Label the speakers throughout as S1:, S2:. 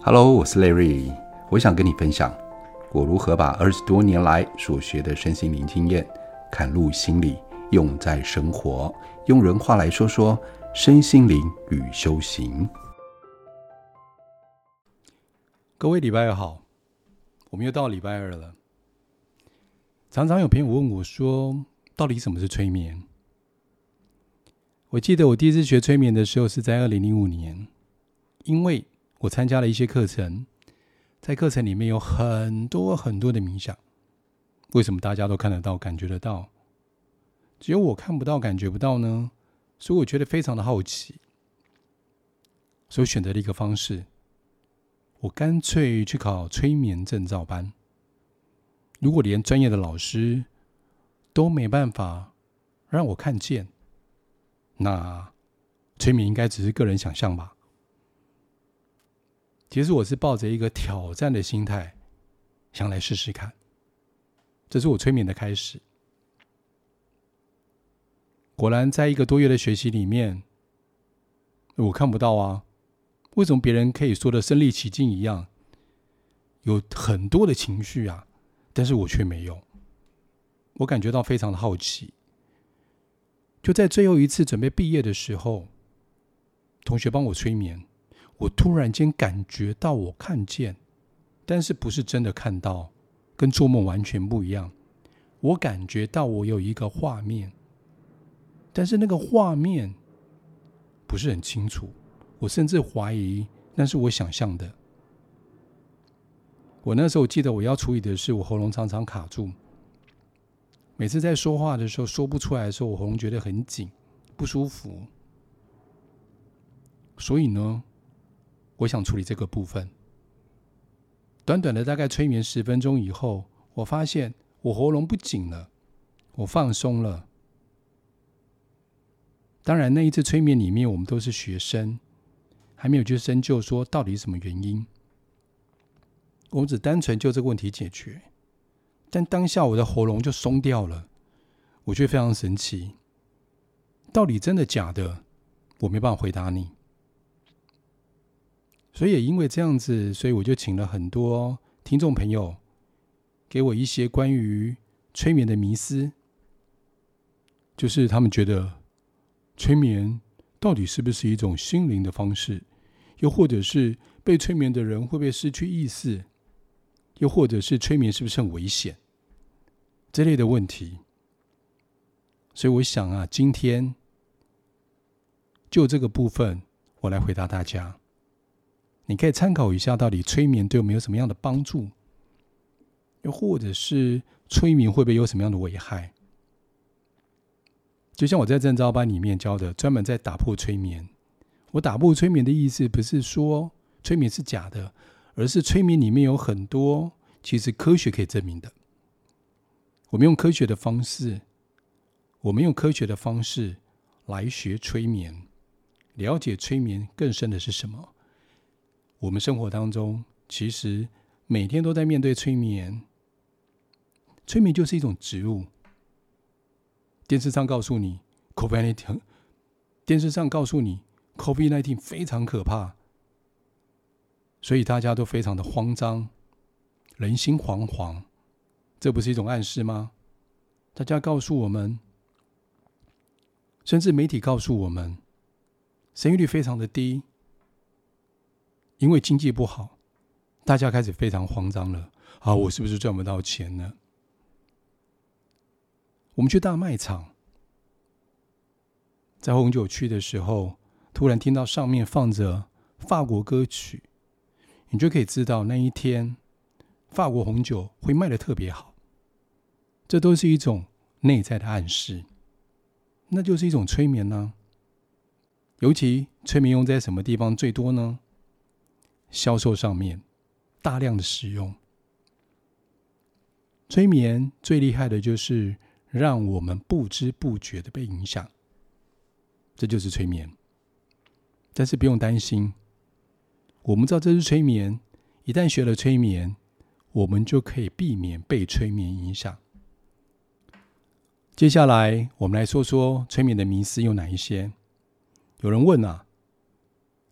S1: Hello，我是 Larry，我想跟你分享我如何把二十多年来所学的身心灵经验嵌入心里，用在生活，用人话来说说身心灵与修行。
S2: 各位礼拜二好，我们又到礼拜二了。常常有朋友问我说，到底什么是催眠？我记得我第一次学催眠的时候是在二零零五年，因为我参加了一些课程，在课程里面有很多很多的冥想。为什么大家都看得到、感觉得到，只有我看不到、感觉不到呢？所以我觉得非常的好奇，所以选择了一个方式，我干脆去考催眠证照班。如果连专业的老师都没办法让我看见，那催眠应该只是个人想象吧。其实我是抱着一个挑战的心态，想来试试看。这是我催眠的开始。果然，在一个多月的学习里面，我看不到啊，为什么别人可以说的身临其境一样，有很多的情绪啊，但是我却没有。我感觉到非常的好奇。就在最后一次准备毕业的时候，同学帮我催眠。我突然间感觉到我看见，但是不是真的看到，跟做梦完全不一样。我感觉到我有一个画面，但是那个画面不是很清楚。我甚至怀疑那是我想象的。我那时候记得我要处理的是我喉咙常常卡住，每次在说话的时候说不出来的时候，我喉咙觉得很紧，不舒服。所以呢，我想处理这个部分。短短的大概催眠十分钟以后，我发现我喉咙不紧了，我放松了。当然，那一次催眠里面，我们都是学生，还没有去深究说到底是什么原因。我们只单纯就这个问题解决。但当下我的喉咙就松掉了，我觉得非常神奇。到底真的假的？我没办法回答你。所以也因为这样子，所以我就请了很多听众朋友，给我一些关于催眠的迷思，就是他们觉得催眠到底是不是一种心灵的方式，又或者是被催眠的人会不会失去意识，又或者是催眠是不是很危险，这类的问题。所以我想啊，今天就这个部分，我来回答大家。你可以参考一下，到底催眠对我们有什么样的帮助？又或者是催眠会不会有什么样的危害？就像我在正招班里面教的，专门在打破催眠。我打破催眠的意思，不是说催眠是假的，而是催眠里面有很多其实科学可以证明的。我们用科学的方式，我们用科学的方式来学催眠，了解催眠更深的是什么？我们生活当中，其实每天都在面对催眠。催眠就是一种植物。电视上告诉你，COVID-19，电视上告诉你，COVID-19 非常可怕，所以大家都非常的慌张，人心惶惶。这不是一种暗示吗？大家告诉我们，甚至媒体告诉我们，生育率非常的低。因为经济不好，大家开始非常慌张了。啊，我是不是赚不到钱呢？我们去大卖场，在红酒区的时候，突然听到上面放着法国歌曲，你就可以知道那一天法国红酒会卖的特别好。这都是一种内在的暗示，那就是一种催眠呢。尤其催眠用在什么地方最多呢？销售上面大量的使用催眠，最厉害的就是让我们不知不觉的被影响，这就是催眠。但是不用担心，我们知道这是催眠，一旦学了催眠，我们就可以避免被催眠影响。接下来我们来说说催眠的迷思有哪一些？有人问啊，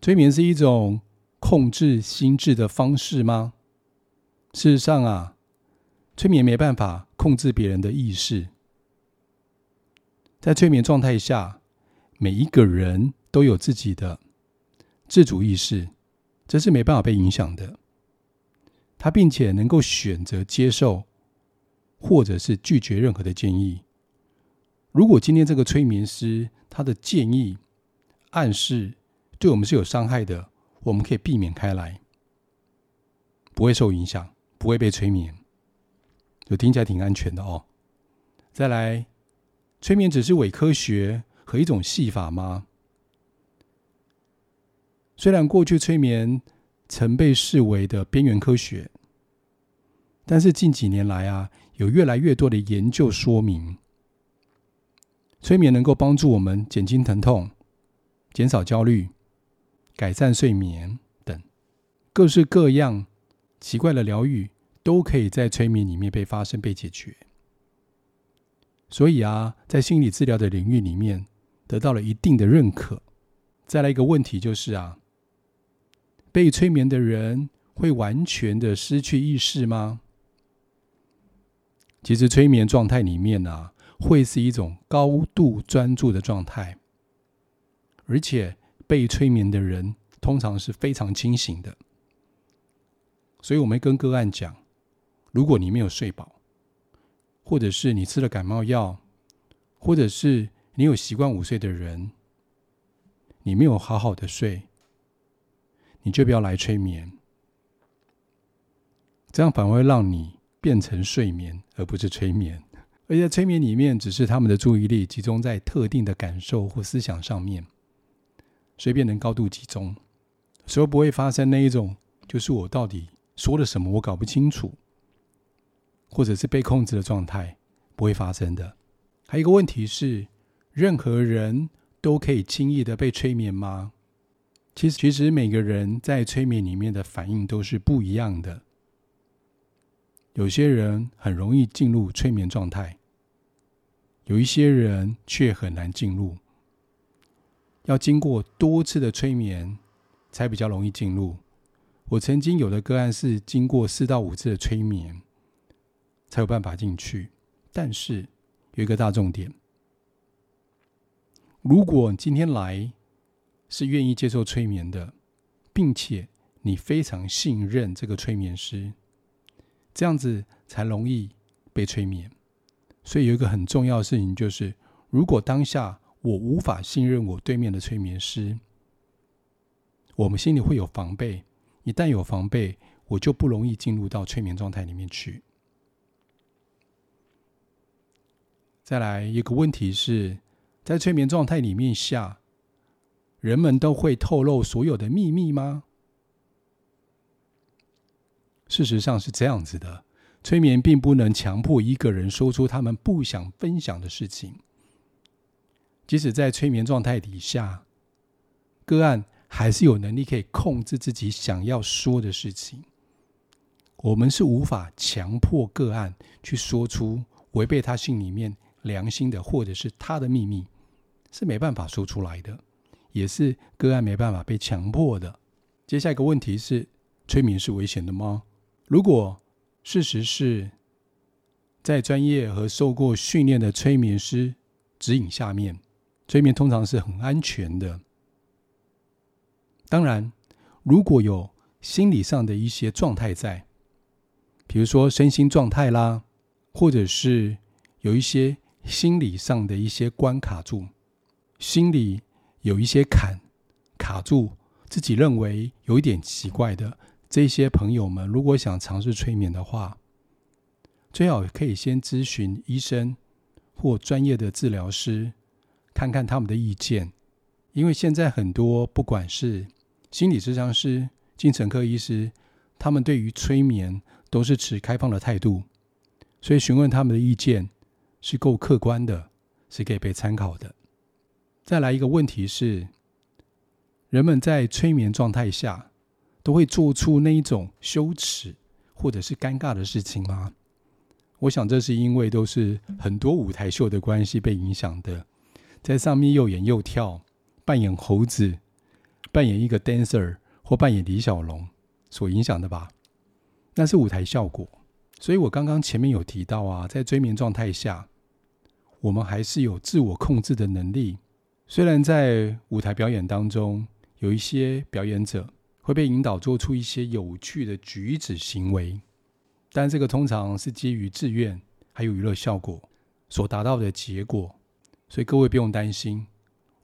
S2: 催眠是一种控制心智的方式吗？事实上啊，催眠没办法控制别人的意识。在催眠状态下，每一个人都有自己的自主意识，这是没办法被影响的。他并且能够选择接受，或者是拒绝任何的建议。如果今天这个催眠师他的建议、暗示对我们是有伤害的，我们可以避免开来，不会受影响，不会被催眠，就听起来挺安全的哦。再来，催眠只是伪科学和一种戏法吗？虽然过去催眠曾被视为的边缘科学，但是近几年来啊，有越来越多的研究说明，催眠能够帮助我们减轻疼痛、减少焦虑、改善睡眠等各式各样奇怪的疗愈，都可以在催眠里面被发生、被解决。所以啊，在心理治疗的领域里面，得到了一定的认可。再来一个问题就是啊，被催眠的人会完全的失去意识吗？其实催眠状态里面啊，会是一种高度专注的状态，而且被催眠的人通常是非常清醒的。所以我们跟个案讲，如果你没有睡饱，或者是你吃了感冒药，或者是你有习惯午睡的人，你没有好好的睡，你就不要来催眠，这样反而会让你变成睡眠，而不是催眠。而且催眠里面，只是他们的注意力集中在特定的感受或思想上面，随便能高度集中，所以不会发生那一种，就是我到底说了什么，我搞不清楚。或者是被控制的状态不会发生的。还有一个问题是，任何人都可以轻易的被催眠吗？其实，其实每个人在催眠里面的反应都是不一样的。有些人很容易进入催眠状态，有一些人却很难进入，要经过多次的催眠才比较容易进入。我曾经有的个案是经过四到五次的催眠。才有办法进去，但是有一个大重点：如果今天来是愿意接受催眠的，并且你非常信任这个催眠师，这样子才容易被催眠。所以有一个很重要的事情就是，如果当下我无法信任我对面的催眠师，我们心里会有防备。一旦有防备，我就不容易进入到催眠状态里面去。再来一个问题是，在催眠状态里面下，人们都会透露所有的秘密吗？事实上是这样子的，催眠并不能强迫一个人说出他们不想分享的事情。即使在催眠状态底下，个案还是有能力可以控制自己想要说的事情。我们是无法强迫个案去说出违背他心里面。良心的，或者是他的秘密，是没办法说出来的，也是个案没办法被强迫的。接下一个问题是：催眠是危险的吗？如果事实是在专业和受过训练的催眠师指引下面，催眠通常是很安全的。当然，如果有心理上的一些状态在，比如说身心状态啦，或者是有一些。心理上的一些关卡住，心里有一些坎卡住，自己认为有一点奇怪的这些朋友们，如果想尝试催眠的话，最好可以先咨询医生或专业的治疗师，看看他们的意见。因为现在很多不管是心理咨商师、精神科医师，他们对于催眠都是持开放的态度，所以询问他们的意见。是够客观的，是可以被参考的。再来一个问题是，人们在催眠状态下都会做出那一种羞耻或者是尴尬的事情吗？我想这是因为都是很多舞台秀的关系被影响的，在上面又演又跳，扮演猴子，扮演一个 dancer，或扮演李小龙所影响的吧？那是舞台效果。所以我刚刚前面有提到啊，在催眠状态下，我们还是有自我控制的能力。虽然在舞台表演当中，有一些表演者会被引导做出一些有趣的举止行为，但这个通常是基于自愿还有娱乐效果所达到的结果。所以各位不用担心，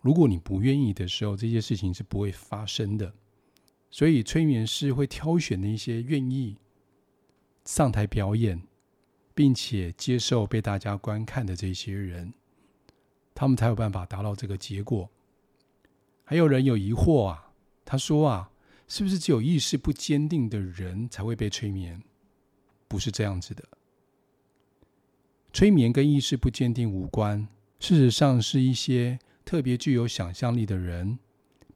S2: 如果你不愿意的时候，这些事情是不会发生的。所以催眠师会挑选那些愿意上台表演，并且接受被大家观看的这些人，他们才有办法达到这个结果。还有人有疑惑啊，他说啊，是不是只有意识不坚定的人才会被催眠？不是这样子的，催眠跟意识不坚定无关。事实上，是一些特别具有想象力的人，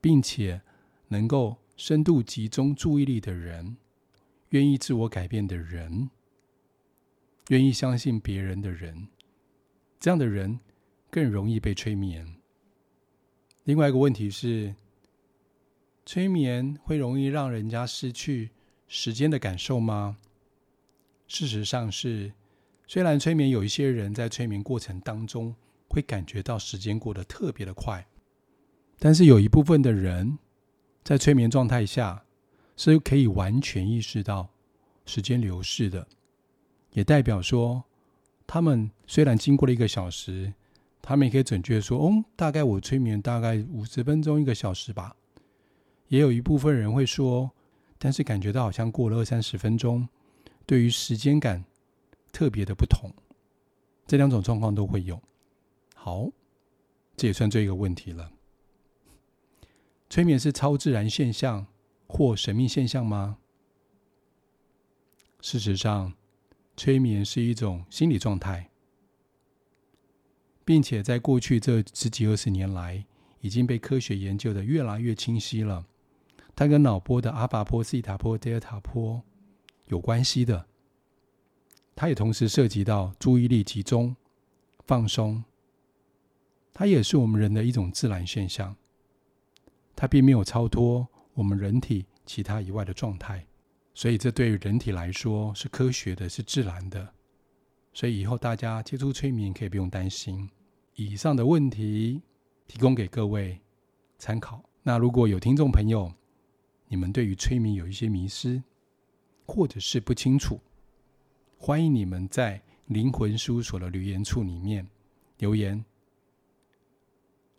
S2: 并且能够深度集中注意力的人，愿意自我改变的人，愿意相信别人的人，这样的人更容易被催眠。另外一个问题是，催眠会容易让人家失去时间的感受吗？事实上是，虽然催眠有一些人在催眠过程当中，会感觉到时间过得特别的快，但是有一部分的人在催眠状态下是可以完全意识到时间流逝的，也代表说他们虽然经过了一个小时，他们也可以准确说：“哦，大概我催眠大概五十分钟一个小时吧。”也有一部分人会说，但是感觉到好像过了二三十分钟，对于时间感特别的不同，这两种状况都会有。好，这也算这一个问题了。催眠是超自然现象或神秘现象吗？事实上，催眠是一种心理状态，并且在过去这十几二十年来，已经被科学研究得越来越清晰了。它跟脑波的阿法波、西塔波、德尔塔波有关系的。它也同时涉及到注意力集中、放松。它也是我们人的一种自然现象，它并没有超脱我们人体其他以外的状态，所以这对于人体来说是科学的，是自然的。所以以后大家接触催眠可以不用担心。以上的问题提供给各位参考。那如果有听众朋友，你们对于催眠有一些迷失，或者是不清楚，欢迎你们在灵魂事务所的留言处里面留言。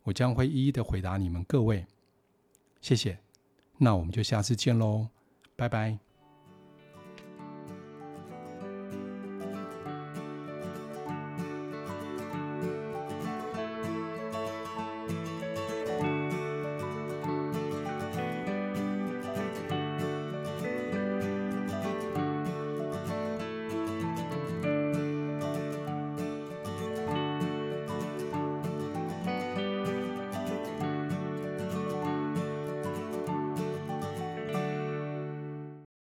S2: 我将会一一的回答你们各位，谢谢。那我们就下次见喽，拜拜。